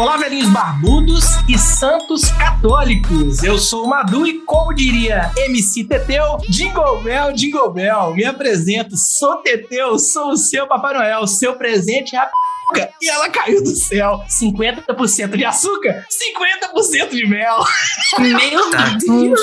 Olá, velhinhos barbudos e santos católicos. Eu sou o Madu e, como diria MC Teteu, Jingle Bell, Jingle Bell, me apresento. Sou Teteu, sou o seu Papai Noel, seu presente é a e ela caiu do céu. 50% de açúcar, 50% de mel. Meu Tá Deus!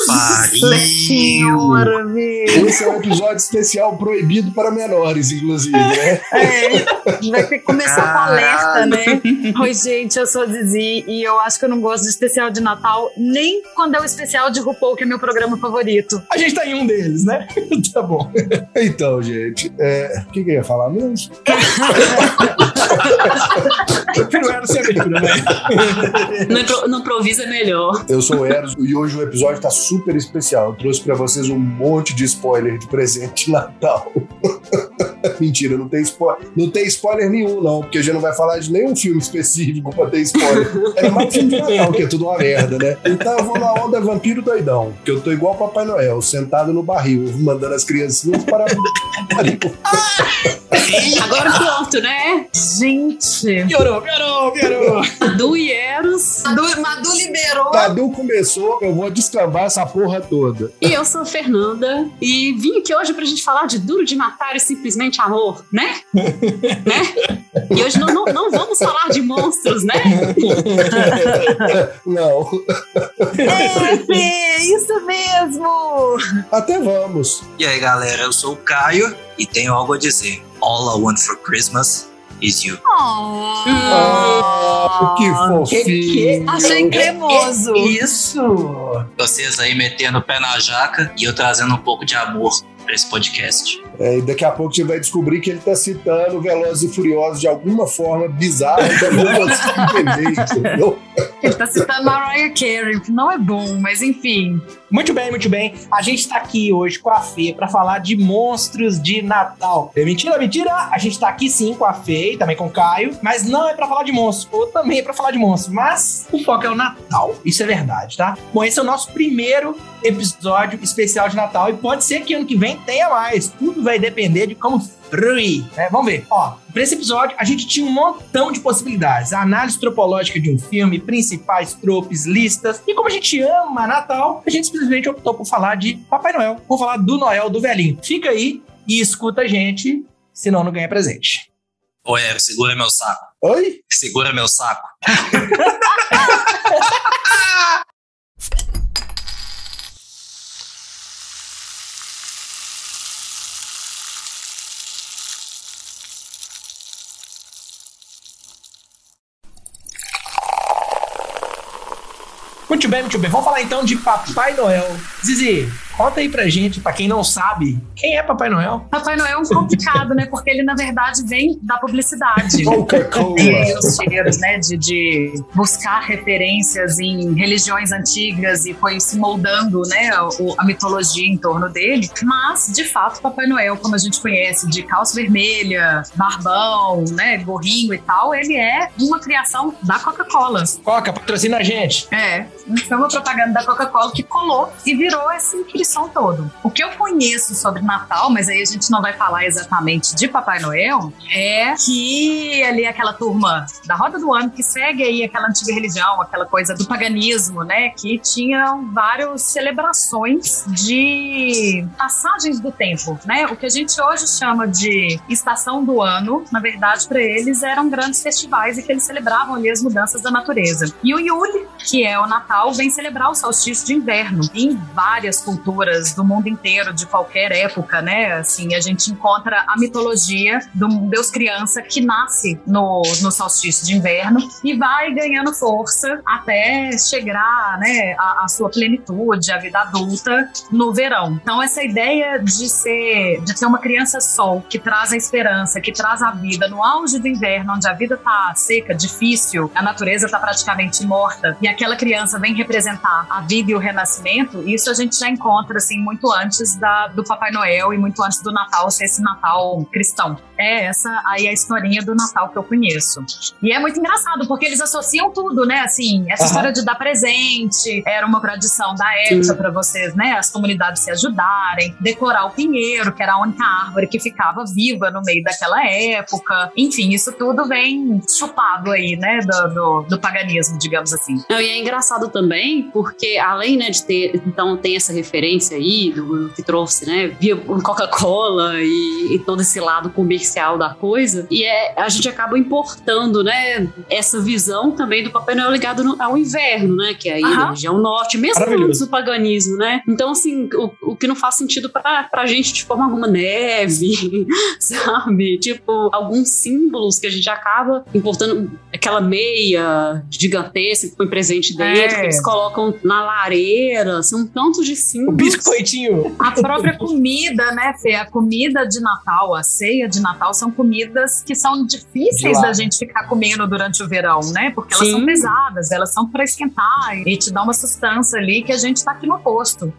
Senhora, velho. Esse é um episódio especial proibido para menores, inclusive, né? É, a gente vai ter que começar com alerta, né? Oi, gente, eu sou a Zizi e eu acho que eu não gosto de especial de Natal, nem quando é o especial de RuPaul, que é meu programa favorito. A gente tá em um deles, né? tá bom. Então, gente, é, o que, que eu ia falar mesmo? Não era ser abertura, né? No, impro- no improviso é melhor. Eu sou o Eros e hoje o episódio tá super especial. Eu trouxe pra vocês um monte de spoiler de presente de Natal. Mentira, não tem spoiler. Não tem spoiler nenhum, não, porque a gente não vai falar de nenhum filme específico pra ter spoiler. É mais filme de Natal, que é tudo uma merda, né? Então eu vou na onda vampiro doidão, que eu tô igual o Papai Noel, sentado no barril, mandando as criancinhas para o. Agora pronto, né? Gente, Piorou, piorou, piorou. Du e Eros. Madu, Madu liberou. Cadu começou, eu vou descambar essa porra toda. E eu sou a Fernanda. E vim aqui hoje pra gente falar de Duro de Matar e Simplesmente Amor, né? né? E hoje não, não, não vamos falar de monstros, né? Não, É, Fê, isso mesmo! até vamos. E aí galera, eu sou o Caio e tenho algo a dizer. All I want for Christmas is you. Oh, Ah, que fofinho. que- achei cremoso. Isso. Vocês aí metendo o pé na jaca e eu trazendo um pouco de amor pra esse podcast. É, e daqui a pouco você vai descobrir que ele tá citando Velozes e Furiosos de alguma forma bizarra que eu não consigo entender, entendeu? Ele tá citando Mariah Carey, que não é bom, mas enfim. Muito bem, muito bem. A gente tá aqui hoje com a Fê pra falar de monstros de Natal. É mentira, mentira? A gente tá aqui sim com a Fê e também com o Caio, mas não é pra falar de monstros, ou também é pra falar de monstros, mas o foco é o Natal. Isso é verdade, tá? Bom, esse é o nosso primeiro episódio especial de Natal e pode ser que ano que vem tenha mais. Tudo vai depender de como flui, né? Vamos ver. Ó, pra esse episódio a gente tinha um montão de possibilidades. A análise tropológica de um filme, principais tropes, listas. E como a gente ama Natal, a gente simplesmente optou por falar de Papai Noel. Vamos falar do Noel, do velhinho. Fica aí e escuta a gente, senão não ganha presente. Ero, segura meu saco. Oi? Segura meu saco. Muito bem, muito bem. Vamos falar então de Papai Noel. Zizi, conta aí pra gente, pra quem não sabe, quem é Papai Noel? Papai Noel é um complicado, né? Porque ele, na verdade, vem da publicidade. Coca-Cola. Tem os cheiros, né, de, de buscar referências em religiões antigas e foi se moldando, né, o- a mitologia em torno dele. Mas, de fato, Papai Noel, como a gente conhece, de calça vermelha, barbão, né, gorrinho e tal, ele é uma criação da Coca-Cola. Coca, patrocina a gente. É, foi uma propaganda da Coca-Cola que colou e virou esse todo. O que eu conheço sobre Natal, mas aí a gente não vai falar exatamente de Papai Noel, é que ali aquela turma da roda do ano que segue aí aquela antiga religião, aquela coisa do paganismo, né, que tinham várias celebrações de passagens do tempo, né? O que a gente hoje chama de estação do ano, na verdade, para eles eram grandes festivais e que eles celebravam ali as mudanças da natureza. E o Yule, que é o Natal, vem celebrar o solstício de inverno. Em várias culturas do mundo inteiro, de qualquer época, né? Assim, a gente encontra a mitologia do Deus criança que nasce no, no solstício de inverno e vai ganhando força até chegar, né, à, à sua plenitude, à vida adulta no verão. Então essa ideia de ser, de ser uma criança sol que traz a esperança, que traz a vida no auge do inverno, onde a vida tá seca, difícil, a natureza tá praticamente morta e aquela criança vem representar a vida e o renascimento, isso a gente já encontra assim muito antes da, do Papai Noel e muito antes do Natal ser esse Natal cristão. É essa aí a historinha do Natal que eu conheço. E é muito engraçado, porque eles associam tudo, né? Assim, essa Aham. história de dar presente era uma tradição da época para vocês, né? As comunidades se ajudarem, decorar o pinheiro, que era a única árvore que ficava viva no meio daquela época. Enfim, isso tudo vem chupado aí, né? Do, do, do paganismo, digamos assim. Não, e é engraçado também, porque além né, de ter, então tem essa referência aí do que trouxe, né, via Coca-Cola e, e todo esse lado comercial da coisa, e é, a gente acaba importando, né, essa visão também do Papai Noel ligado no- ao inverno, né, que é aí na região norte, mesmo antes do paganismo, né. Então, assim, o, o que não faz sentido pra, pra gente de forma alguma neve, sabe? Tipo, alguns símbolos que a gente acaba importando, aquela meia gigantesca que foi presente dentro, É. que eles colocam na lareira, são tantos de O símbolos. biscoitinho. A própria comida, né, Fê? A comida de Natal, a ceia de Natal são comidas que são difíceis da gente ficar comendo durante o verão, né? Porque elas Sim. são pesadas, elas são para esquentar e te dá uma sustância ali que a gente tá aqui no posto.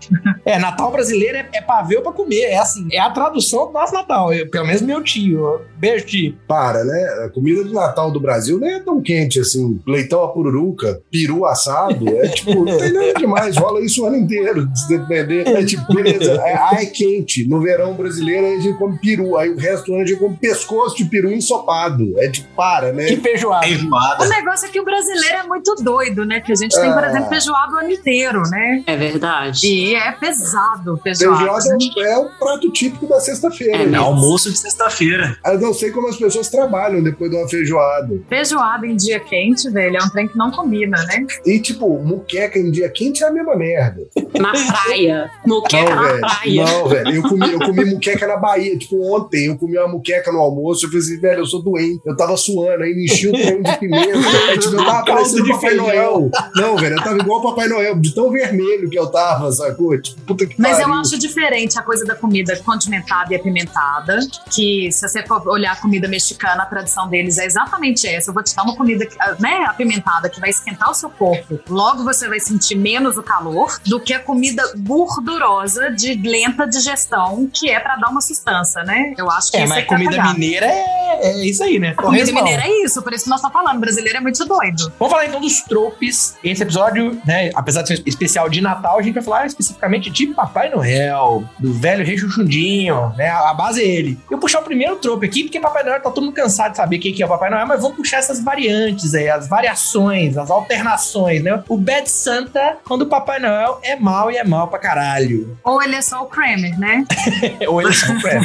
É, Natal brasileiro é, é pavê ou pra comer. É assim, é a tradução do nosso Natal. Eu- pelo menos meu tio. Beijo, tio. Para, né? A comida do Natal do Brasil não é tão quente assim. Leitão a pururuca, peru assado, é tipo, não tem nada demais. Rola isso o ano inteiro, se depender. É tipo, beleza, é, ah, é quente. No verão brasileiro a gente come peru. Aí o resto do ano a gente come pescoço de peru ensopado. É tipo, para, né? Que feijoada. O Feijoada. negócio é que o brasileiro é muito doido, né? Que a gente tem, por É. exemplo, feijoada o ano inteiro, né? É verdade. E é pesado feijoada. Feijoada é, é o prato típico da sexta-feira. É, né? É almoço de sexta-feira. Eu não sei como as pessoas trabalham depois de uma feijoada. Feijoada em dia quente, velho, é um trem que não combina, né? E, tipo, muqueca em dia quente é a mesma merda. Na praia. Moqueca Não, na velho. praia. Não, velho. Eu comi, eu comi muqueca na Bahia. Tipo, ontem eu comi uma muqueca no almoço. Eu falei assim, velho, eu sou doente. Eu tava suando, aí me enchi o trem de pimenta. Aí, tipo, eu tava parecendo de Papai feijão. Noel. Não, velho, eu tava igual o Papai Noel, de tão vermelho que eu tava, sacou? Tipo, puta que Mas eu pariu. acho diferente a coisa da comida condimentada e apimentada, que se você for olhar a comida mexicana, a tradição deles é exatamente essa. Eu vou te dar uma comida né, apimentada que vai esquentar o seu corpo. Logo você vai sentir menos o calor do que a comida gordurosa de lenta digestão, que é pra dar uma sustância, né? Eu acho que É, isso mas é que tá comida mineira é, é isso aí, né? A comida mineira é isso, por isso que nós estamos falando. O brasileiro é muito doido. Vamos falar então dos tropes. Esse episódio, né, apesar de ser um especial de Natal, a gente vai falar especificamente de Papai Noel, do velho rei Chuchundinho, né? A base é ele. Eu puxar o primeiro trope aqui, porque Papai Noel tá todo mundo cansado de saber o que é o Papai Noel, mas vamos puxar essas variantes aí, as variações, as alternações, né? O Bad Santa, quando o Papai Noel é mal e é mal pra caralho. Ou ele é só o Kramer, né? Ou eles são pré.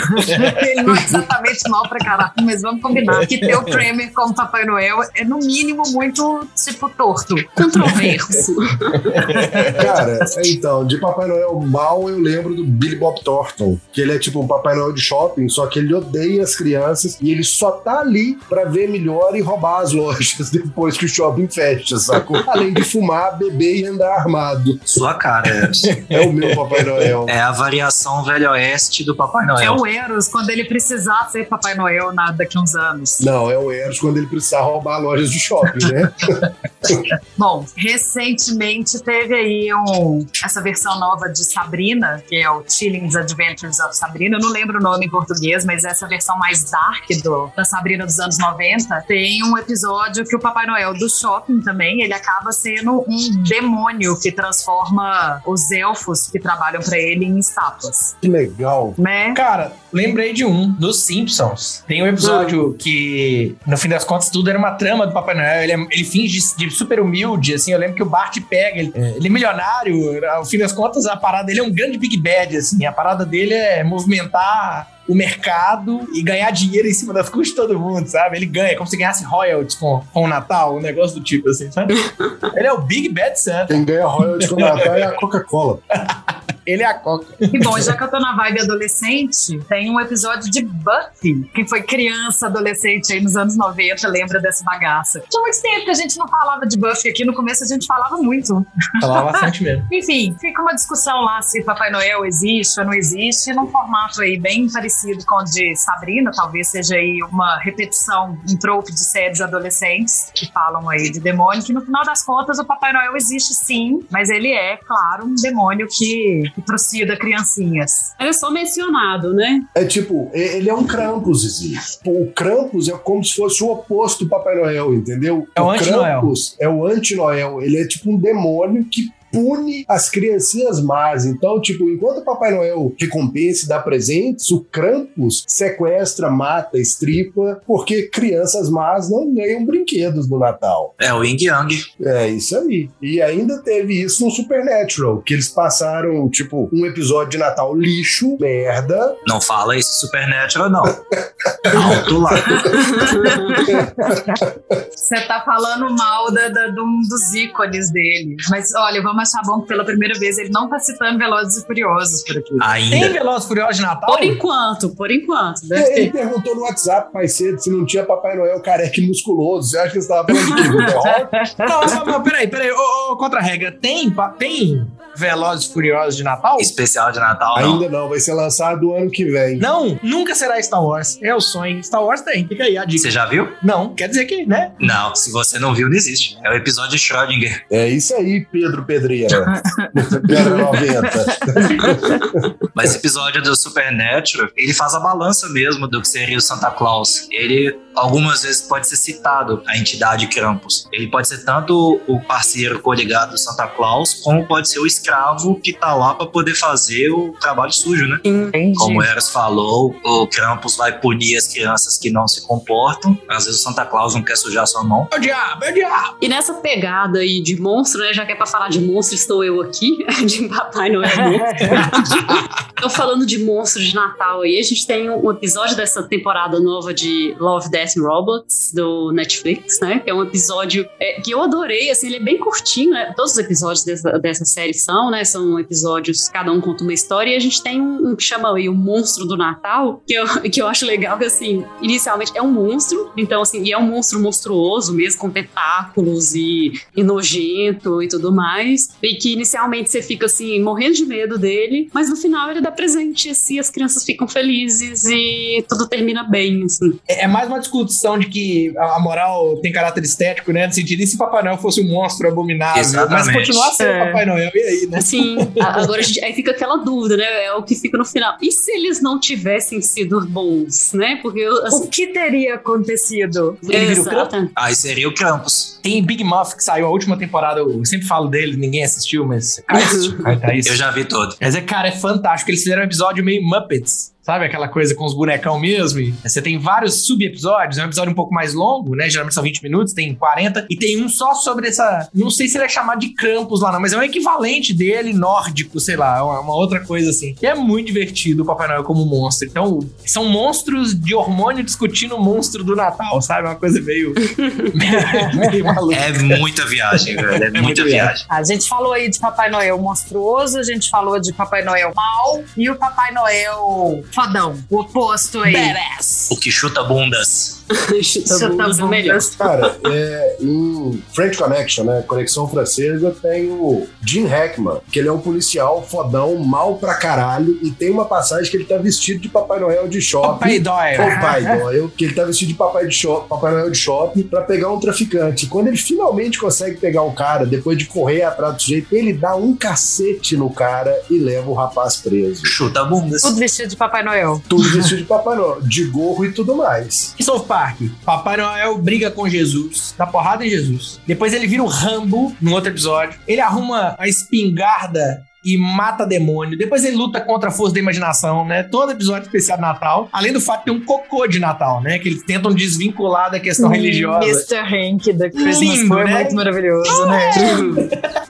ele não é exatamente mal pra caralho, mas vamos combinar que ter o Kramer como Papai Noel é, no mínimo, muito, tipo, torto. Controverso. Cara, então, de Papai Noel mal eu lembro do Billy Bob Thornton, que ele é tipo um Papai Noel de shopping, só que ele odeia as crianças e ele só tá ali pra ver melhor e roubar as lojas depois que o shopping fecha, sacou? Além de fumar, beber e andar armado. Sua cara. É o meu Papai Noel. É a variação Velho Oeste do Papai É Noel. o Eros quando ele precisar ser Papai Noel na, daqui uns anos. Não, é o Eros quando ele precisar roubar lojas de shopping, né? Bom, recentemente teve aí um, essa versão nova de Sabrina, que é o Chilling's Adventures of Sabrina. Eu não lembro o nome em português, mas essa versão mais dark do, da Sabrina dos anos 90. Tem um episódio que o Papai Noel do shopping também, ele acaba sendo um demônio que transforma os elfos que trabalham pra ele em estátuas, Que legal. né? Cara, lembrei de um, dos Simpsons. Tem um episódio que, no fim das contas, tudo era uma trama do Papai Noel. Ele, é- ele finge de super humilde, assim. Eu lembro que o Bart pega, ele, ele é milionário. Ao fim das contas, a parada dele é um grande Big Bad, assim. A parada dele é movimentar o mercado e ganhar dinheiro em cima das custas de todo mundo, sabe? Ele ganha, como se ganhasse royalties com, com o Natal, um negócio do tipo, assim, sabe? ele é o Big Bad Santa. Quem ganha royalties com o Natal é a Coca-Cola. Ele é a Coca. E bom, já que eu tô na vibe adolescente, tem um episódio de Buffy. Quem foi criança, adolescente aí nos anos 90, lembra dessa bagaça. Tinha muito tempo que a gente não falava de Buffy aqui. No começo a gente falava muito. Falava bastante mesmo. Enfim, fica uma discussão lá se Papai Noel existe ou não existe, num formato aí bem parecido com o de Sabrina, talvez seja aí uma repetição, um trope de séries adolescentes que falam aí de demônio, que no final das contas o Papai Noel existe sim, mas ele é, claro, um demônio que que trucida criancinhas. Ele é só mencionado, né? É tipo, ele é um Krampus, Zizi. O Krampus é como se fosse o oposto do Papai Noel, entendeu? É o anti-Noel. Krampus é o anti-Noel. Ele é tipo um demônio que pune as criancinhas más. Então, tipo, enquanto o Papai Noel recompensa e dá presentes, o Krampus sequestra, mata, estripa, porque crianças más não ganham brinquedos no Natal. É o Ying Yang. É isso aí. E ainda teve isso no Supernatural, que eles passaram, tipo, um episódio de Natal lixo, merda, Não fala isso Supernatural, não. Alto lá. Você tá falando mal da, da- de um dos ícones dele. Mas olha, vamos achar bom que pela primeira vez ele não tá citando Velozes e Furiosos por aqui. Tem Ainda. Velozes e Furiosos de Natal? Por enquanto, por enquanto. Deve Ele ter. perguntou no WhatsApp mais cedo se não tinha Papai Noel careca e musculoso. Você acha que você estava falando de quê? Não, não, não, peraí, peraí. Ô, ô, contra-regra, tem, tem Velozes e Furiosos de Natal? Especial de Natal, não. Ainda não, vai ser lançado ano que vem. Não, nunca será Star Wars. É o sonho. Star Wars tem. Fica aí a dica. Você já viu? Não, quer dizer que, né? Não, se você não viu, não existe. É o episódio de Schrödinger. É isso aí, Pedro Pedreira. Pedro 90. Mas esse episódio do Supernatural, ele faz a balança mesmo do que seria o Santa Claus. Ele, algumas vezes, pode ser citado a entidade Krampus. Ele pode ser tanto o parceiro coligado do Santa Claus, como pode ser o escravo que tá lá pra poder fazer o trabalho sujo, né? Entendi. Como o Eros falou, o Krampus vai punir as crianças que não se comportam. Às vezes o Santa Claus não quer sujar sua mão. É o diabo, é o diabo. E nessa pegada aí de monstro, né? Já que é pra falar de monstro, estou eu aqui, de Papai Noel monstro. Tô falando de monstros de Natal aí. A gente tem um episódio dessa temporada nova de Love, Death and Robots, do Netflix, né? Que é um episódio é, que eu adorei, assim, ele é bem curtinho, né? Todos os episódios dessa, dessa série são, né? São episódios, cada um conta uma história, e a gente tem um, um que chama aí o Monstro do Natal, que eu, que eu acho legal, que assim, inicialmente é um monstro, então assim, e é um monstro monstruoso mesmo, com tentáculos e, e nojento e tudo mais, e que inicialmente você fica assim, morrendo de medo dele, mas no final ele dá presente, assim, as crianças ficam felizes e tudo termina bem, assim. É é mais uma discussão de que a a moral tem caráter estético, né? No sentido, e se Papai Noel fosse um monstro abominável? Exatamente. Mas continuar sendo É. Papai Noel, e aí, né? A- agora a gente, aí fica aquela dúvida, né? É o que fica no final. E se eles não tivessem sido bons, né? Porque eu, assim, O que teria acontecido? Ele vira o. Aí seria o Krampus. Tem Big Muff que saiu a última temporada, eu sempre falo dele, ninguém assistiu, mas. Tá isso. Eu já vi todo. Mas é, cara, é fantástico. Eles fizeram um episódio meio Muppets. Sabe aquela coisa com os bonecão mesmo? E você tem vários sub-episódios. É um episódio um pouco mais longo, né? Geralmente são 20 minutos, tem 40. E tem um só sobre essa. Não sei se ele é chamado de Krampus lá, não, mas é um equivalente dele nórdico, sei lá, uma, uma outra coisa assim. E é muito divertido o Papai Noel como monstro. Então, são monstros de hormônio discutindo o monstro do Natal, sabe? Uma coisa meio. meio maluca. É muita viagem, velho. É, muita muita viagem. A gente falou aí de Papai Noel monstruoso, a gente falou de Papai Noel mal e o Papai Noel fodão, o oposto aí. Badass! O que chuta bundas. Chuta Chuta bundas é melhor. bundas. Cara, é, em French Connection, né? Conexão Francesa, tem o Jim Hackman, que ele é um policial fodão, mal pra caralho, e tem uma passagem que ele tá vestido de Papai Noel de shopping. Papai Doyle. Papai Noel, que ele tá vestido de Papai, de shopping, Papai Noel de shopping pra pegar um traficante. Quando ele finalmente consegue pegar o cara, depois de correr atrás do sujeito, ele dá um cacete no cara e leva o rapaz preso. Chuta bundas. Tudo vestido de Papai Noel. Tudo vestido de Papai Noel, de gorro e tudo mais. Em South Park, Papai Noel briga com Jesus, dá porrada em Jesus. Depois ele vira o Rambo, no outro episódio. Ele arruma a espingarda e mata demônio. Depois ele luta contra a força da imaginação, né? Todo episódio especial de Natal. Além do fato de ter um cocô de Natal, né? Que eles tentam desvincular da questão religiosa. Mr. Hank da Christmas Lindo, foi né? muito maravilhoso, né?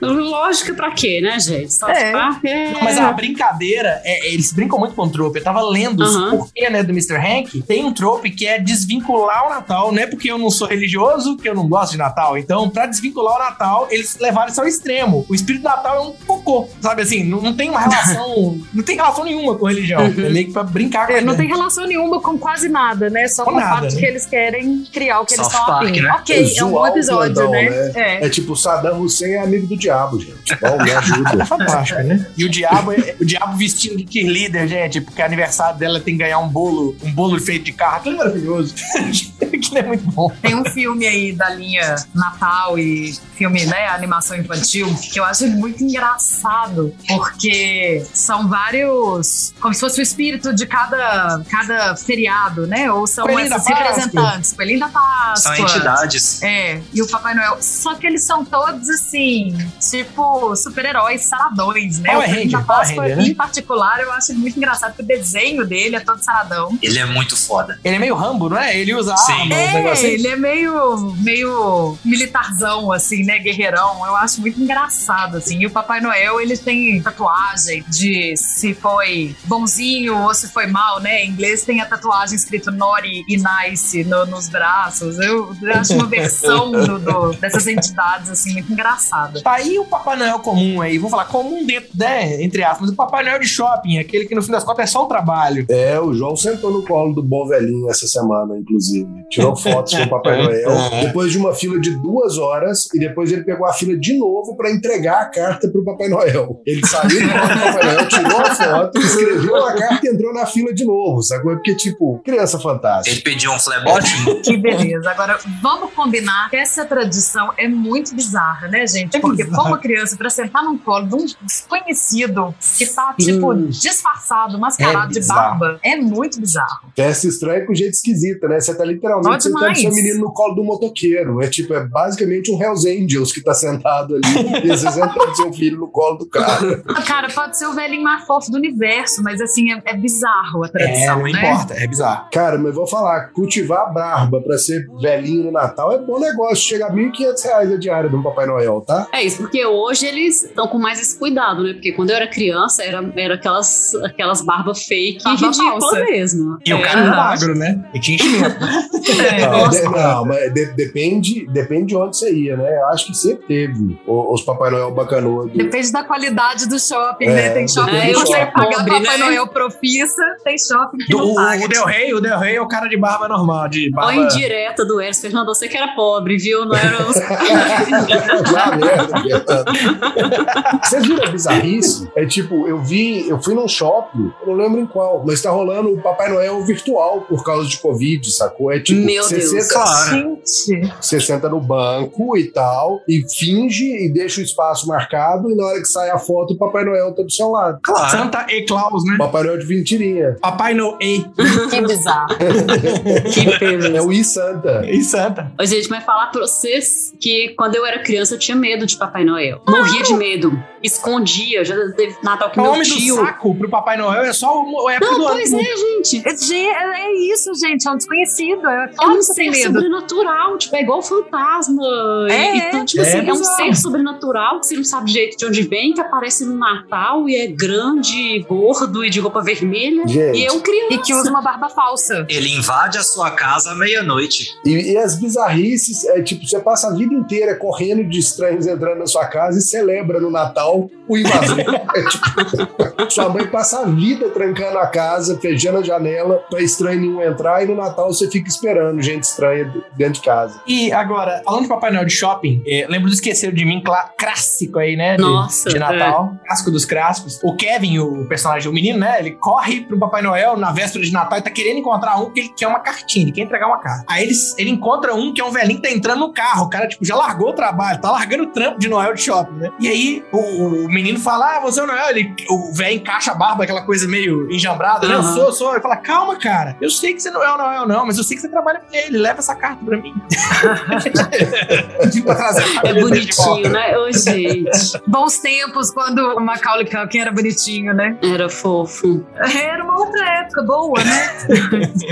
Lógica pra quê, né, gente? É. É... Mas a brincadeira, é- eles brincam muito com o trope. Eu tava lendo Aham. o porquê, né, do Mr. Hank. Tem um trope que é desvincular o Natal. Não é porque eu não sou religioso que eu não gosto de Natal. Então, pra desvincular o Natal, eles levaram isso ao extremo. O espírito do Natal é um cocô, sabe assim? Não, não tem uma relação... não tem relação nenhuma com religião. É meio que pra brincar com a É, não tem relação nenhuma com quase nada, né? Só Com com o nada, fato de né? que eles querem criar o que eles South estão Park, afim. né? Ok, é um Zoar bom o episódio, grandão, né? né? É. É tipo, Saddam Hussein é amigo do diabo, gente. Bom, me É ajuda. fantástico, né? E o diabo, é, o diabo vestindo de cheerleader, gente, porque aniversário dela tem que ganhar um bolo, um bolo feito de carro. Aquilo é maravilhoso. Aquilo é muito bom. Tem um filme aí da linha Natal e filme, né, animação infantil, que eu acho muito engraçado, porque são vários, como se fosse o espírito de cada, cada feriado, né? Ou são Coelhinho essas representantes. Coelhinho da Páscoa. São entidades. É, e o Papai Noel. Só que eles são todos assim, tipo, super-heróis saradões, né? Power o Coelhinho da Páscoa, Ranger, né? em particular, eu acho ele muito engraçado, porque o desenho dele é todo saradão. Ele é muito foda. Ele é meio Rambo, não é? Ele usa Sim. arma, É, negocinhos. ele é meio, meio militarzão, assim, né? Guerreirão. Eu acho muito engraçado, assim. E o Papai Noel, ele tem tatuagem de se foi bonzinho ou se foi mal, né? Em inglês tem a tatuagem escrito naughty e nice no- nos braços. Eu, acho uma versão do- do- dessas entidades, assim, muito engraçada. Tá aí o Papai Noel comum aí, vamos falar comum dentro, né, entre aspas, o Papai Noel de shopping, aquele que no fim das contas é só o trabalho. É, o João sentou no colo do bom velhinho essa semana, inclusive. Tirou fotos com o Papai Noel. Depois de uma fila de duas horas, e depois ele pegou a fila de novo para entregar a carta pro Papai Noel. Ele saiu do colo do Papai Noel, tirou a foto, escreveu a carta e entrou na fila de novo, sacou? É Porque, tipo, criança fantástica. Ele pediu um flebote. Que beleza. Agora, vamos combinar que essa tradição é muito bizarra, né, gente? É Porque bizarro. como criança, pra sentar num colo de um desconhecido que tá, tipo, Hum. disfarçado, mascarado É de barba, é muito bizarro. Festa estranha com jeito esquisita, né? Você tá literalmente sentando seu menino no colo do motoqueiro. É tipo, é basicamente um Hells Angels que tá sentado ali. e você sentando seu filho no colo do cara. Cara, pode ser o velhinho mais fofo do universo, mas assim, é, é bizarro a É, tradição, não né? importa, é bizarro. Cara, mas vou falar, cultivar barba pra ser velhinho no Natal é bom negócio. Chega a 1.500 reais a diária de um Papai Noel, tá? É isso, porque hoje eles estão com mais esse cuidado, né? Porque quando eu era criança, era, era aquelas, aquelas barbas fake Barba ridícula falsa. mesmo. E o É, cara era aham. magro, né? E tinha enchimento. É. Não, de- não, mas de- depende, depende de onde você ia, né? Eu acho que sempre teve os Papai Noel bacanudo. Depende da qualidade do shopping, É, né? Tem shopping que você paga Pobre, Papai né? Noel profissa, tem shopping que Do, não paga. o Del Rey, o Del Rey é o cara de barba normal, de barba... indireta do Eros Fernando, você que era pobre, viu? Não era os... Já merda, Fernando. Vocês viram a bizarrice? É tipo, eu vi, eu fui num shopping, eu não lembro em qual, mas tá rolando o Papai Noel virtual por causa de Covid, sacou? É tipo, Meu você Deus. senta- Você senta no banco e tal, e finge e deixa o espaço marcado, e na hora que sai a foto, o Papai Noel tá do seu lado. Claro. Santa e Claus, né? Papai Noel de mentirinha. Papai Noel e, que bizarro. que beleza. É o I Santa. e Santa. Ô, gente, mas falar pra vocês que quando eu era criança eu tinha medo de Papai Noel. Morria de medo. Escondia. Já teve Natal que O meu homem tio. do saco pro Papai Noel é só o, a época Não, do ano. pois é, gente. É, ge- é isso, gente. É um desconhecido. É É um ser medo. sobrenatural, tipo, é igual fantasma. É, E- então, tipo é assim, é um bizarro. ser sobrenatural que você não sabe direito de onde vem, que aparece no Natal e é grande, gordo e de roupa vermelha. Gente. E eu criança. E que usa uma barba falsa. Ele invade a sua casa à meia-noite. E, e as bizarrices, é tipo, você passa a vida inteira correndo de estranhos entrando na sua casa e celebra no Natal o invasor. É tipo, sua mãe passa a vida trancando a casa, fechando a janela pra estranho nenhum entrar e no Natal você fica esperando gente estranha dentro de casa. E agora, falando de Papai Noel de shopping, eh, lembro do Esqueceram de Mim, clá- clássico aí, né? de- Nossa, De Natal. Clássico dos clássicos. O Kevin, o personagem, o menino, né? Ele corre pro Papai Noel na véspera de Natal e tá querendo encontrar um que ele quer uma cartinha, ele quer entregar uma carta. Aí ele, ele encontra um que é um velhinho que tá entrando no carro. O cara, tipo, já largou o trabalho, tá largando o trampo de Noel de shopping, né? E aí o, o menino fala: Ah, você é o Noel. Ele, o velho encaixa a barba, aquela coisa meio enjambrada, né? Eu sou, eu sou. Ele fala: Calma, cara. Eu sei que você não é o Noel, não, mas eu sei que você trabalha pra ele. Leva essa carta pra mim. a É volta. bonitinho, né? Ô, gente. Bons tempos quando o Macaulay Culkin era bonitinho, né? Era fofo. Era uma outra época boa, né?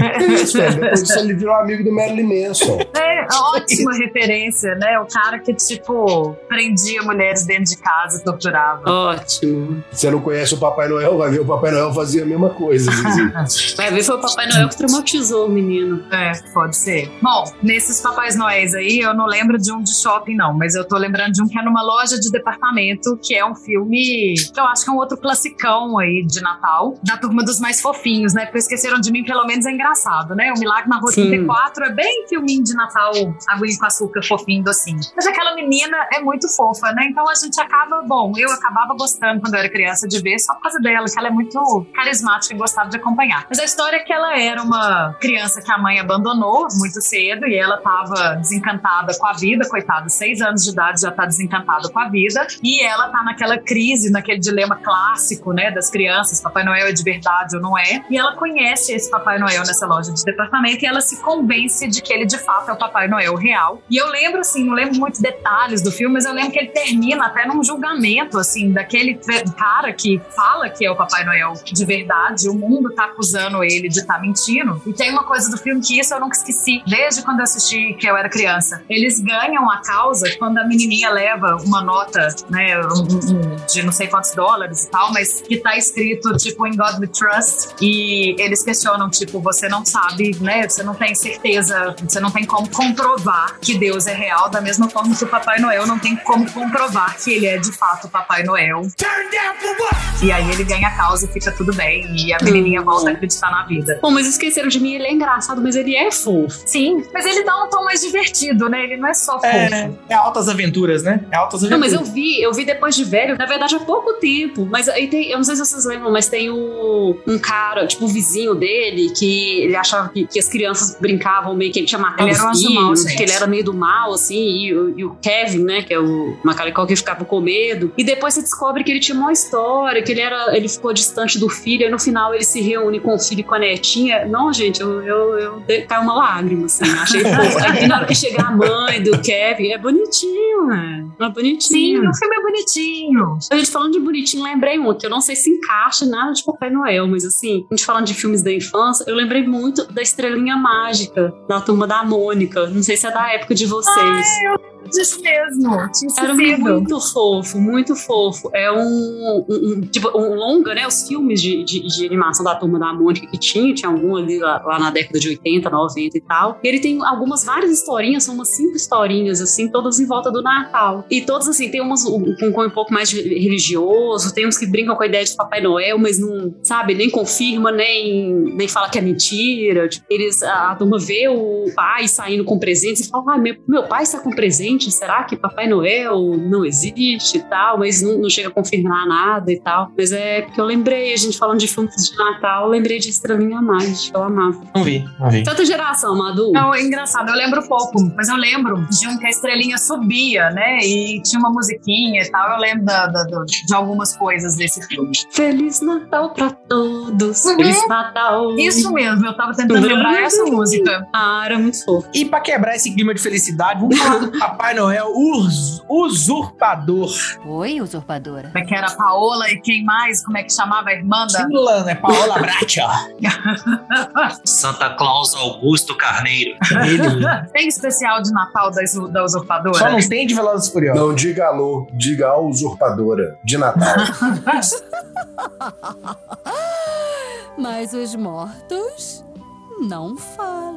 É isso, velho. Depois disso ele virou amigo do Marilyn Manson. É, ótima referência, né? O cara que, tipo, prendia mulheres dentro de casa e torturava. Ótimo. Você não conhece o Papai Noel, vai ver o Papai Noel fazia a mesma coisa. Vai ver, foi o Papai Noel que traumatizou o menino. É, pode ser. Bom, nesses Papais Noéis aí, eu não lembro de um de shopping, não, mas eu tô lembrando de um que é numa loja de departamento, que é um filme que eu acho que é um outro classicão aí de Natal, da turma dos mais fofinhos, né? Porque Esqueceram de Mim, pelo menos, é engraçado, né? O Milagre na Rua Sim. 34 é bem filminho de Natal, aguinha com açúcar, fofinho, docinho. Mas aquela menina é muito fofa, né? Então a gente acaba, bom, Bom, eu acabava gostando quando eu era criança de ver só por causa dela, que ela é muito carismática e gostava de acompanhar. Mas a história é que ela era uma criança que a mãe abandonou muito cedo e ela tava desencantada com a vida, coitada, seis anos de idade já tá desencantada com a vida e ela tá naquela crise, naquele dilema clássico, né, das crianças, Papai Noel é de verdade ou não é? E ela conhece esse Papai Noel nessa loja de departamento e ela se convence de que ele de fato é o Papai Noel real. E eu lembro assim, não lembro muitos detalhes do filme, mas eu lembro que ele termina até num julgamento assim daquele cara que fala que é o Papai Noel de verdade, o mundo tá acusando ele de estar tá mentindo. E tem uma coisa do filme que isso eu nunca esqueci, desde quando eu assisti que eu era criança. Eles ganham a causa quando a menininha leva uma nota, né, de não sei quantos dólares e tal, mas que tá escrito tipo In God We Trust e eles questionam tipo você não sabe, né, você não tem certeza, você não tem como comprovar que Deus é real da mesma forma que o Papai Noel não tem como comprovar que ele é de fato o Papai Noel. E aí ele ganha a causa e fica tudo bem e a menininha hum. volta a acreditar na vida. Bom, mas esqueceram de mim, ele é engraçado, mas ele é fofo. Sim, mas ele dá um tom mais divertido, né? Ele não é só é, fofo. É, é altas aventuras, né? É altas aventuras. Não, mas eu vi, eu vi depois de velho, na verdade há pouco tempo, mas aí tem, eu não sei se vocês lembram, mas tem o, um cara, tipo o vizinho dele, que ele achava que, que as crianças brincavam meio que ele tinha matado ele os filhos, que ele era meio do mal, assim, e, e, o Kevin, né, que é o Macaulay que ficava com medo, e depois você descobre que ele tinha uma história, que ele era, ele ficou distante do filho, e no final ele se reúne com o filho e com a netinha. Não, gente, eu, eu, eu caiu uma lágrima, assim, achei fofo. Aí na hora que chega a mãe do Kevin, é bonitinho, né? É bonitinho. Sim, o filme é bonitinho. A gente falando de bonitinho, lembrei muito, que eu não sei se encaixa nada de Papai Noel, mas assim, a gente falando de filmes da infância, eu lembrei muito da Estrelinha Mágica, da Turma da Mônica. Não sei se é da época de vocês. Ai, eu disso mesmo. Era muito fofo, muito fofo. É um, um, um, tipo, um longa, né? Os filmes de, de, de, animação da Turma da Mônica que tinha, tinha algum ali lá, lá, na década de 80, 90 e tal. E ele tem algumas, várias historinhas, são umas cinco historinhas, assim, todas em volta do Natal. E todas, assim, tem umas com um, um pouco mais religioso, tem uns que brincam com a ideia de Papai Noel, mas não, sabe, nem confirma, nem, nem fala que é mentira. Tipo, eles, a, a turma vê o pai saindo com presentes e fala, ah, meu, meu pai está com presente será que Papai Noel não existe e tal? Mas não, não, chega a confirmar nada e tal. Mas é porque eu lembrei, a gente falando de filmes de Natal, eu lembrei de Estrelinha Mágica, eu amava. Não vi, não vi. Tanta geração, Madu. Não, é engraçado, eu lembro pouco, mas eu lembro de um que a estrelinha subia, né? E tinha uma musiquinha e tal. Eu lembro da, da, da, de algumas coisas desse filme. Feliz Natal pra todos. Uhum. Feliz Natal. Isso mesmo, eu tava tentando lembrar essa música. Ah, era muito fofo. E pra quebrar esse clima de felicidade, vamos falar do Papai Noel us, usurpador. Oi, usurpadora. Como é que era Paola e quem mais? Como é que chamava a irmã da... Fulana, é Paola Bracha. Santa Claus Augusto Carneiro. Ele. Tem especial de Natal da, da usurpadora? Só não tem de Velozes Não diga alô, diga a usurpadora de Natal. Mas os mortos não falam.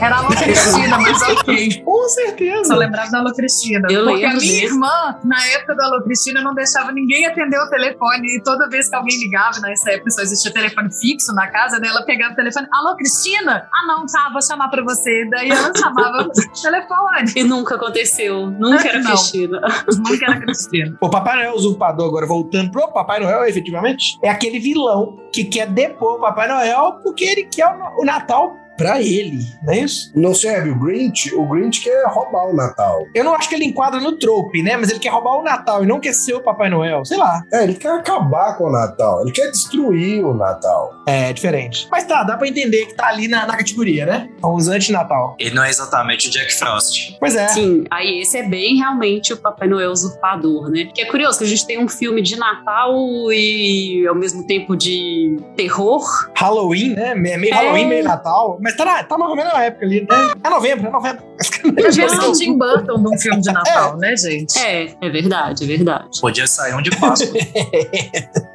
Era a Alô Cristina, mas ok. Com certeza. Só lembrava da Alô Cristina. Eu Porque a minha irmã, na época da Alô Cristina, não deixava ninguém atender o telefone. E toda vez que alguém ligava, nessa época só existia telefone fixo na casa, né? Ela pegava o telefone. Alô, Cristina? Ah, não, tá, vou chamar pra você. Daí ela chamava o telefone. E nunca aconteceu. Nunca era não. Cristina. Nunca era Cristina. O Papai Noel usurpador, agora voltando pro Papai Noel, efetivamente, é aquele vilão que quer depor o Papai Noel porque ele quer o Natal pra ele, não é isso? Não serve o Grinch? O Grinch quer roubar o Natal. Eu não acho que ele enquadra no trope, né? Mas ele quer roubar o Natal e não quer ser o Papai Noel, sei lá. É, ele quer acabar com o Natal, ele quer destruir o Natal. É, diferente. Mas tá, dá pra entender que tá ali na, na categoria, né? São os anti-Natal. Ele não é exatamente o Jack Frost. Pois é. Sim, aí esse é bem realmente o Papai Noel usurpador, né? Que é curioso que a gente tem um filme de Natal e ao mesmo tempo de terror. Halloween, né? Meio é... Halloween, meio Natal. Mas tá, na, tá mais ou menos na época ali, né? É novembro, é novembro. A geração Tim Burton de um filme de Natal, é. né, gente? É, é verdade, é verdade. Podia sair um de Páscoa.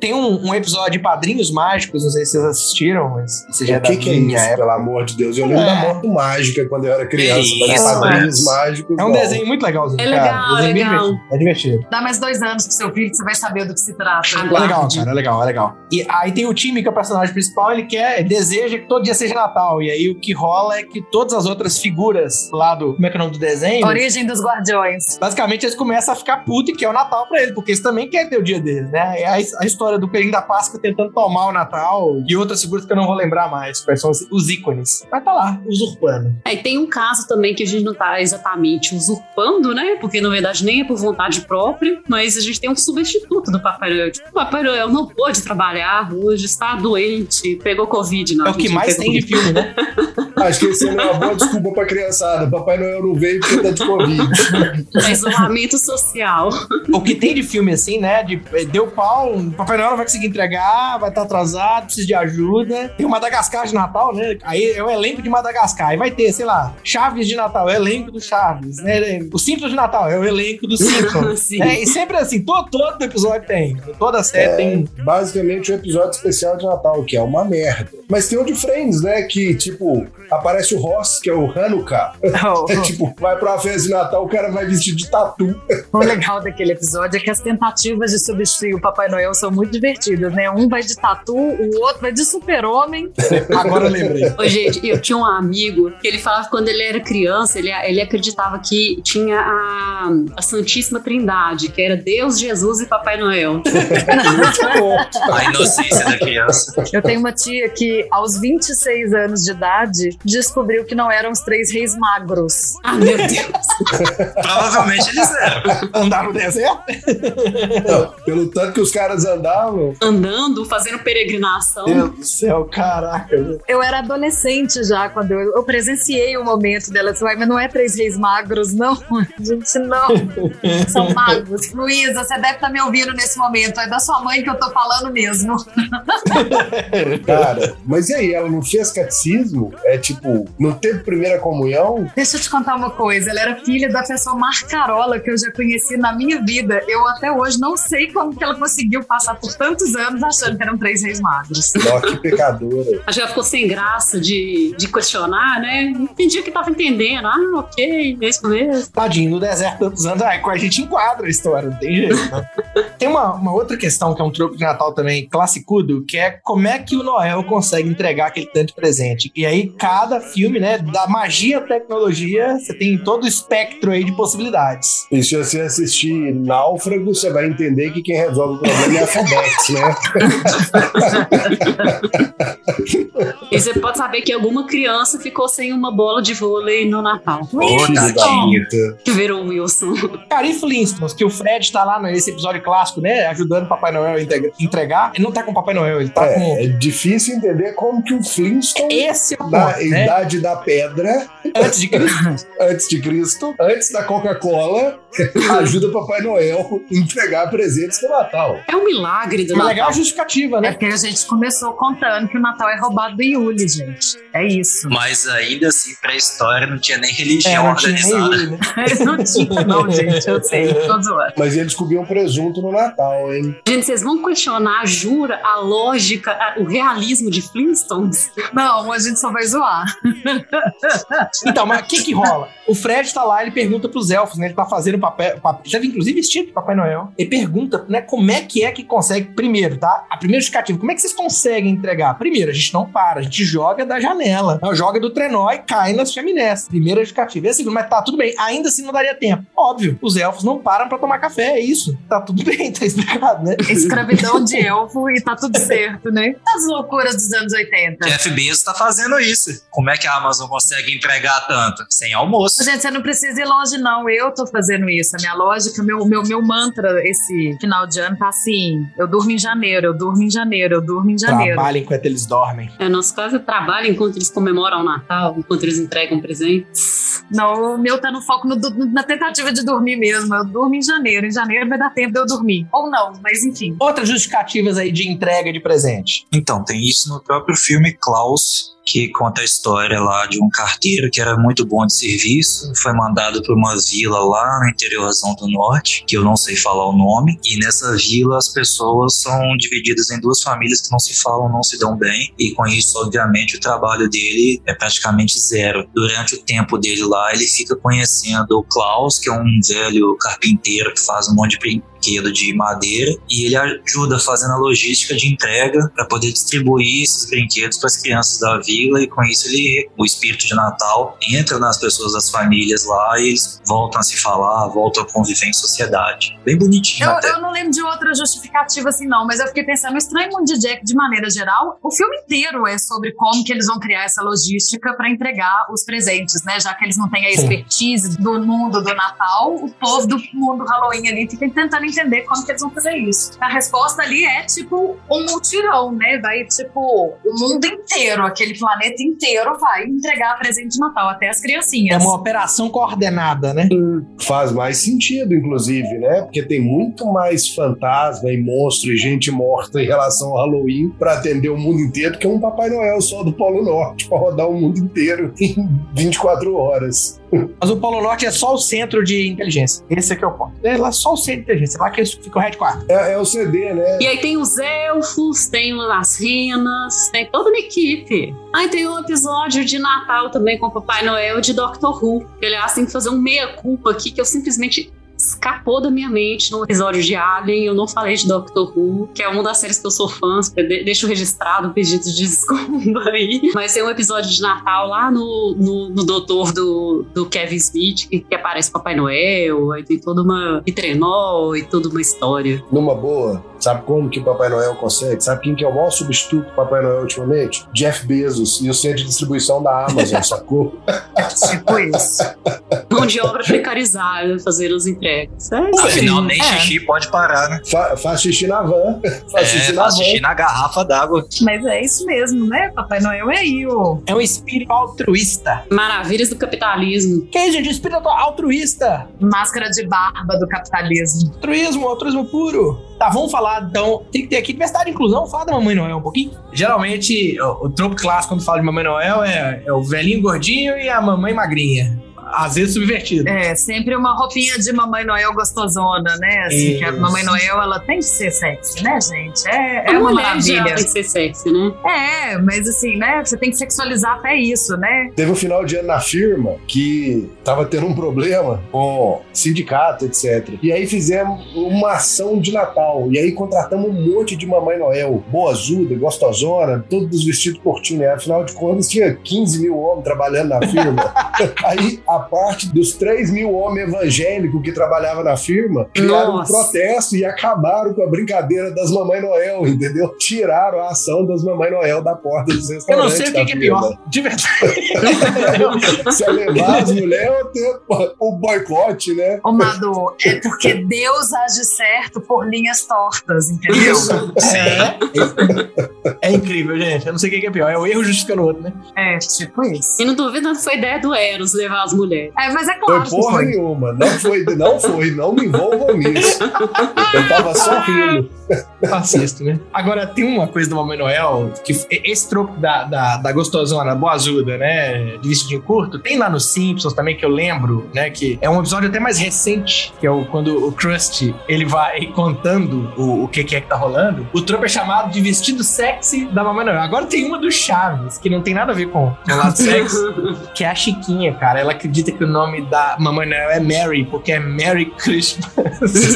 Tem um, um episódio de Padrinhos Mágicos, não sei se vocês assistiram, mas isso já O é que, que é minha isso, época. pelo amor de Deus? Eu lembro É. da moto mágica quando eu era criança, mas isso, padrinhos mágicos. É um não. desenho muito legalzinho, É cara. legal, bem legal. divertido. É divertido. Dá mais dois anos pro seu filho que você vai saber do que se trata. É legal, cara, é legal, é legal. E aí tem o time que é o personagem principal, ele quer, deseja que todo dia seja Natal. E aí o que rola é que todas as outras figuras lá do. Como é que é o nome do desenho? Origem dos Guardiões. Basicamente, eles começam a ficar putos e que é o Natal pra eles, porque eles também querem ter o dia deles, né? É a, a história do Coelhinho da Páscoa tentando tomar o Natal e outras figuras que eu não vou lembrar mais, quais são os, ícones. Mas tá lá, usurpando. É, e tem um caso também que a gente não tá exatamente usurpando, né? Porque na verdade nem é por vontade própria, mas a gente tem um substituto do Papai Noel. Tipo, o Papai Noel não pôde trabalhar hoje, está doente, pegou Covid. Não, É o que mais tem de filme, né? Acho que esse é uma boa desculpa pra criançada. Papai Noel não veio porque tá de Covid. É isolamento social. o que tem de filme assim, né? De, deu pau, Papai Noel não vai conseguir entregar, vai estar atrasado, precisa de ajuda. Tem o Madagascar de Natal, né? Aí é o elenco de Madagascar. Aí vai ter, sei lá, Chaves de Natal, é o elenco do Chaves. Né? O Simpsons de Natal é o elenco do Simpsons. Sim. É, e sempre assim, todo, todo episódio tem. Toda série É. tem. Basicamente, um episódio especial de Natal, que é uma merda. Mas tem o de Friends, né? Que, tipo, aparece o Ross, que é o Hanukkah. É tipo, vai pra uma festa de Natal, o cara vai vestido de tatu. O legal daquele episódio é que as tentativas de substituir o Papai Noel são muito divertidas, né? Um vai de tatu, o outro vai de super-homem. Agora eu lembrei. Ô, gente, eu tinha um amigo que ele falava que quando ele era criança, ele, ele acreditava que tinha a, a Santíssima Trindade, que era Deus, Jesus e Papai Noel. A inocência da criança. Eu tenho uma tia que, aos 26 anos de idade, descobriu que não eram os três reis magros. Ah, meu Deus. Provavelmente eles eram. Andar no deserto? Não, pelo tanto que os caras andavam. Andando, fazendo peregrinação. Meu Deus do céu, caraca. meu. Eu era adolescente já, quando eu, eu presenciei o momento dela. Assim, "Uai, mas não é três reis magros, não. Gente, não. São magos. Luísa, você deve estar me ouvindo nesse momento. É da sua mãe que eu tô falando mesmo. Cara, mas e aí, ela não fez catecismo? É tipo, não teve primeira comunhão? Deixa eu te contar uma coisa. Ela era filha da pessoa Marcarola que eu já conheci na minha vida. Eu até hoje não sei como que ela conseguiu passar por tantos anos achando que eram três reis magros. Ó, que pecadora. Acho que ela ficou sem graça de, de questionar, né? Não entendi o que tava entendendo. Ah, ok, é isso mesmo. Tadinho, no deserto tantos anos, aí a gente enquadra a história, não tem jeito, né? Tem uma, uma outra questão que é um troco de Natal também classicudo, que é como é que o Noel consegue entregar aquele tanto de presente. E aí, cada filme, né, da magia à tecnologia, você tem todo o espectro aí de possibilidades. E se você assistir Náufrago, você vai entender que quem resolve o problema é a FedEx, né? E você pode saber que alguma criança ficou sem uma bola de vôlei no Natal. Ô. Que virou o Wilson. Cara, e Flintstones, que o Fred tá lá nesse episódio clássico, né, ajudando o Papai Noel a entregar. Ele não tá com o Papai Noel, ele tá com... É, é difícil entender como que o Flintstone, Esse é o da ponto, né? idade da pedra, Antes de Cristo. antes de Cristo, antes da Coca-Cola, ajuda Papai Noel a entregar presentes no Natal. É um milagre do Uma Natal. legal justificativa, É né? porque a gente começou contando que o Natal é roubado do Yuli, gente. É isso. Mas ainda assim, pra história, não tinha nem É, religião não tinha nem organizada. Yuri, né? Eles não tinham, não, gente. Eu sei. Tô zoando. Mas eles comiam presunto no Natal, hein? Gente, vocês vão questionar, jura, a lógica, a- o realismo de Flintstones? Não, a gente só vai zoar. Então, mas o que que rola? O Fred tá lá, ele pergunta pros elfos, né? Ele tá fazendo papel, papel já tava inclusive vestido de Papai Noel. Ele pergunta, né, como é que é que consegue, primeiro, tá? A primeira justificativa, como é que vocês conseguem entregar? Primeiro, a gente não para, a gente joga da janela. Não, joga do trenó e cai nas chaminés. Primeira justificativa. E a segunda, mas tá tudo bem, ainda assim não daria tempo. Óbvio, os elfos não param pra tomar café, é isso. Tá tudo bem, tá explicado, né? Escravidão de elfo e tá tudo certo, né? As loucuras dos anos 80. Jeff Bezos tá fazendo isso. Como é que a Amazon consegue entregar tanto? Sem almoço. Gente, você não precisa ir longe, não. Eu tô fazendo isso. A minha lógica, meu, meu, meu mantra esse final de ano tá assim: eu durmo em janeiro, eu durmo em janeiro, eu durmo em janeiro. Trabalha enquanto eles dormem. É, nosso caso é trabalho enquanto eles comemoram o Natal, enquanto eles entregam presentes. Não, o meu tá no foco no na tentativa de dormir mesmo. Eu durmo em janeiro. Em janeiro vai dar tempo de eu dormir. Ou não, mas enfim. Outras justificativas aí de entrega de presente. Então, tem isso no próprio filme Klaus. Que conta a história lá de um carteiro que era muito bom de serviço, foi mandado para uma vila lá no interiorzão do norte, que eu não sei falar o nome, e nessa vila as pessoas são divididas em duas famílias que não se falam, não se dão bem, e com isso, obviamente, o trabalho dele é praticamente zero. Durante o tempo dele lá, ele fica conhecendo o Klaus, que é um velho carpinteiro que faz um monte de brinquedo de madeira e ele ajuda fazendo a logística de entrega para poder distribuir esses brinquedos para as crianças da vila e com isso ele o espírito de Natal entra nas pessoas das famílias lá e eles voltam a se falar, voltam a conviver em sociedade. Bem bonitinho Eu, até. eu não lembro de outra justificativa assim, não, mas eu fiquei pensando, Estranho Mundo de Jack, de maneira geral, o filme inteiro é sobre como que eles vão criar essa logística para entregar os presentes, né? Já que eles não têm a Sim. expertise do mundo do Natal, o povo do mundo Halloween ali fica tentando entender como que eles vão fazer isso. A resposta ali é tipo um multirão, né? Vai tipo o mundo inteiro, aquele planeta inteiro vai entregar presente de Natal, até as É criancinhas. uma operação coordenada, né? Faz mais sentido, inclusive, né? Porque tem muito mais fantasma e monstro e gente morta em relação ao Halloween para atender o mundo inteiro que um Papai Noel só do Polo Norte para rodar o mundo inteiro em 24 horas. Mas o Polo Norte é só o centro de inteligência. Esse é que é o ponto. É lá só o centro de inteligência. Lá que fica o headquarter. É, é o CD, né? E aí tem os elfos, tem as renas, tem toda uma equipe. Aí tem um episódio de Natal também com o Papai Noel de Doctor Who. Que, aliás, tem que fazer um meia-culpa aqui que eu simplesmente escapou da minha mente no episódio de Alien. Eu não falei de Doctor Who, que é uma das séries que eu sou fã. de- Deixo registrado o pedido de desculpa aí. Mas tem um episódio de Natal lá no, no, no Doutor do, do Kevin Smith, que, que aparece Papai Noel. Aí tem toda uma. E trenó e toda uma história. Numa boa, sabe como que o Papai Noel consegue? Sabe quem que é o maior substituto do Papai Noel ultimamente? Jeff Bezos e o centro de distribuição da Amazon, sacou? Tipo isso. mão de obra precarizada fazer as entregas. É. Afinal, nem É. xixi pode parar, né? Fa- faz xixi na van. Faz xixi É, na faz van. xixi na garrafa d'água. Mas é isso mesmo, né? Papai Noel é aí, ô. É um espírito altruísta. Maravilhas do capitalismo. Que é isso, gente? Espírito altruísta. Máscara de barba do capitalismo. Altruísmo, altruísmo puro. Tá, vamos falar então. Tem que ter aqui diversidade e inclusão. Fala da Mamãe Noel um pouquinho. Geralmente, o, o tropo clássico quando fala de Mamãe Noel é, é o velhinho gordinho e a mamãe magrinha. Às vezes subvertido. É, sempre uma roupinha de Mamãe Noel gostosona, né? Assim, que a. Mamãe Noel, ela tem que ser sexy, né, gente? É, é a uma maravilha. tem que ser sexy, né? É, mas assim, né? Você tem que sexualizar até isso, né? Teve um final de ano na firma que tava tendo um problema com sindicato, etc. E aí fizemos uma ação de Natal. E aí contratamos um monte de Mamãe Noel, boazuda, gostosona, todos vestidos curtinho. Né? Afinal de contas, tinha 15 mil homens trabalhando na firma. aí a parte dos 3 mil homens evangélicos que trabalhavam na firma criaram Nossa. um protesto e acabaram com a brincadeira das Mamãe Noel, entendeu? Tiraram a ação das Mamãe Noel da porta dos Eu restaurantes. não sei o que, que é pior. De verdade. Se é levar as mulheres ou ter o boicote, né? Ô, Madu, é porque Deus age certo por linhas tortas, entendeu? É. é incrível, gente. Eu não sei o que, é pior. É o erro justificando o outro, né? É, tipo isso. E não duvido que foi ideia do Eros levar as mulheres. É, mas é Foi claro que porra foi. nenhuma. Não foi, não foi. Não me envolvam nisso. Eu tava só rindo. Fascista, né? Agora, tem uma coisa do Mamãe Noel, que esse troco da, da, da gostosona boazuda, né? De vestidinho curto, tem lá nos Simpsons também, que eu lembro, né? Que é um episódio até mais recente, que é o, quando o Krusty, ele vai contando o, o que, que é que tá rolando. O troco é chamado de vestido sexy da Mamãe Noel. Agora tem uma do Chaves, que não tem nada a ver com com o lado sexy, que é a Chiquinha, cara. Ela acredita que o nome da Mamãe Noel é Mary, porque é Merry Christmas.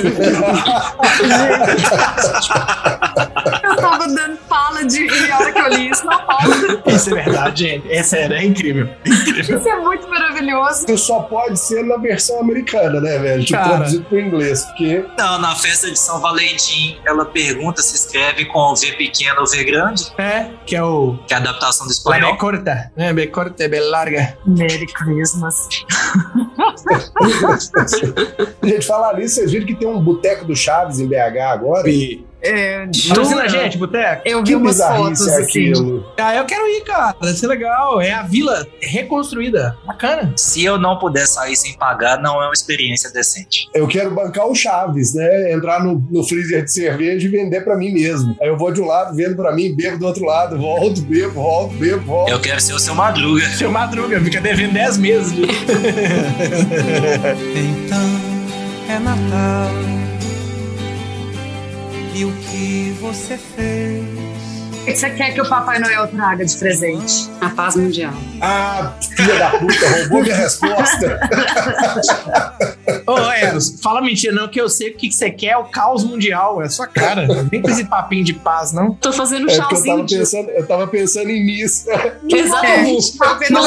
Eu tava dando fala de rir a hora que eu li isso. Não pode. Isso é verdade, gente. É sério, é incrível. Isso é muito maravilhoso. Isso só pode ser na versão americana, né, velho? Tipo, Cara. traduzido pro inglês. Porque Não, na festa de São Valentim, ela pergunta se escreve com V pequeno ou V grande, É, que é o que é a adaptação do La espanhol. B corta, né? B corta e B larga. Merry Christmas. Gente, falar nisso, vocês viram que tem um boteco do Chaves em BH agora? E É, Patrocina a gente, Boteco. Eu vi Que umas fotos é assim. Ah, eu quero ir, cara. Vai ser legal. É a vila reconstruída. Bacana. Se eu não puder sair sem pagar, não é uma experiência decente. Eu quero bancar o Chaves, né? Entrar no, no freezer de cerveja e vender pra mim mesmo. Aí eu vou de um lado, vendo pra mim, bebo do outro lado, volto, bebo, volto, bebo, volto. Eu quero ser o seu madruga. Seu Madruga fica devendo 10 meses. Então é Natal. E o que você fez? O que você quer que o Papai Noel traga de presente? A paz mundial. Ah, filha da puta, roubou minha resposta. Ô, Eros, fala mentira não, que eu sei o que que você quer, é o caos mundial. É a sua cara. Nem com esse papinho de paz, não. Tô fazendo um É eu tava de- pensando, eu tava pensando em missa. Exatamente. Tava pensando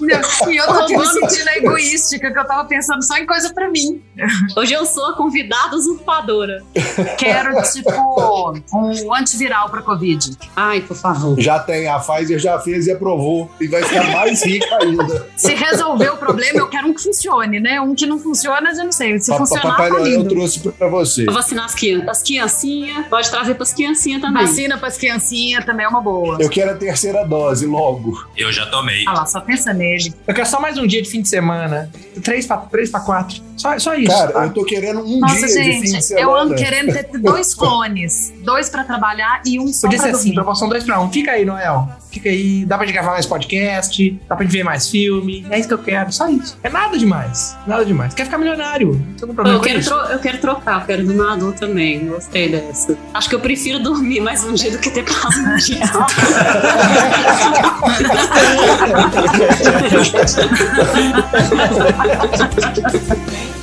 Unidos. E eu tô me sentindo egoística, que eu tava pensando só em coisa pra mim. Hoje eu sou a convidada usurpadora. Quero, tipo, um antiviral pra Covid. Ai, por favor. Já tem, a Pfizer já fez e aprovou. E vai ficar mais rica ainda. Se resolver o problema, eu quero que funcione, né? Um que não funciona, eu já não sei. Se Pa- funcionar, Papai tá Noel trouxe pra você. Vou vacinar as crianças. As criancinhas. Pode trazer pras criancinhas também. Vacina pras criancinhas também é uma boa. Eu quero a terceira dose logo. Eu já tomei. Ah lá, só pensa nele. Eu quero só mais um dia de fim de semana. Três pra, três pra quatro. Só, só isso. Cara, tá? eu tô querendo um Nossa, dia de fim de gente, semana. eu ando querendo ter dois clones. Dois pra trabalhar e um só Podia pra ser assim, dormir. promoção 2 pra 1. Um. Fica aí, Noel. Fica aí. Dá pra gente gravar mais podcast. Dá pra gente ver mais filme. É isso que eu quero. Só isso. É nada demais. Nada demais. Quer ficar milionário. Não tem problema Eu com quero, isso. eu quero trocar, eu quero do Madu também. Gostei dessa. Acho que eu prefiro dormir mais um dia do que ter paz mundial. E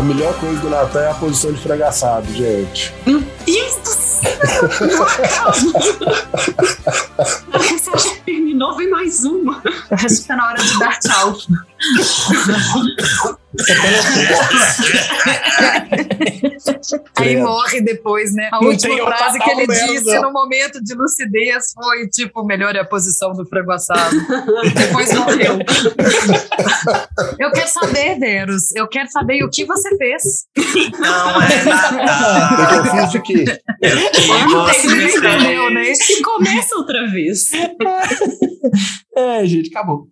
A melhor coisa do Natal é a posição de fragaçado, gente. Meu Deus do céu! Você acha que terminou? Vem mais uma. Eu acho que tá na hora de dar tchau. Aí morre depois, né? A Não última o frase que ele disse no momento de lucidez foi tipo, melhor é a posição do frango assado. depois morreu. Eu quero saber, Verus. Eu quero saber o que você fez. Não é. O que eu fiz quê? que entendeu, né? E começa outra vez. É, gente, acabou.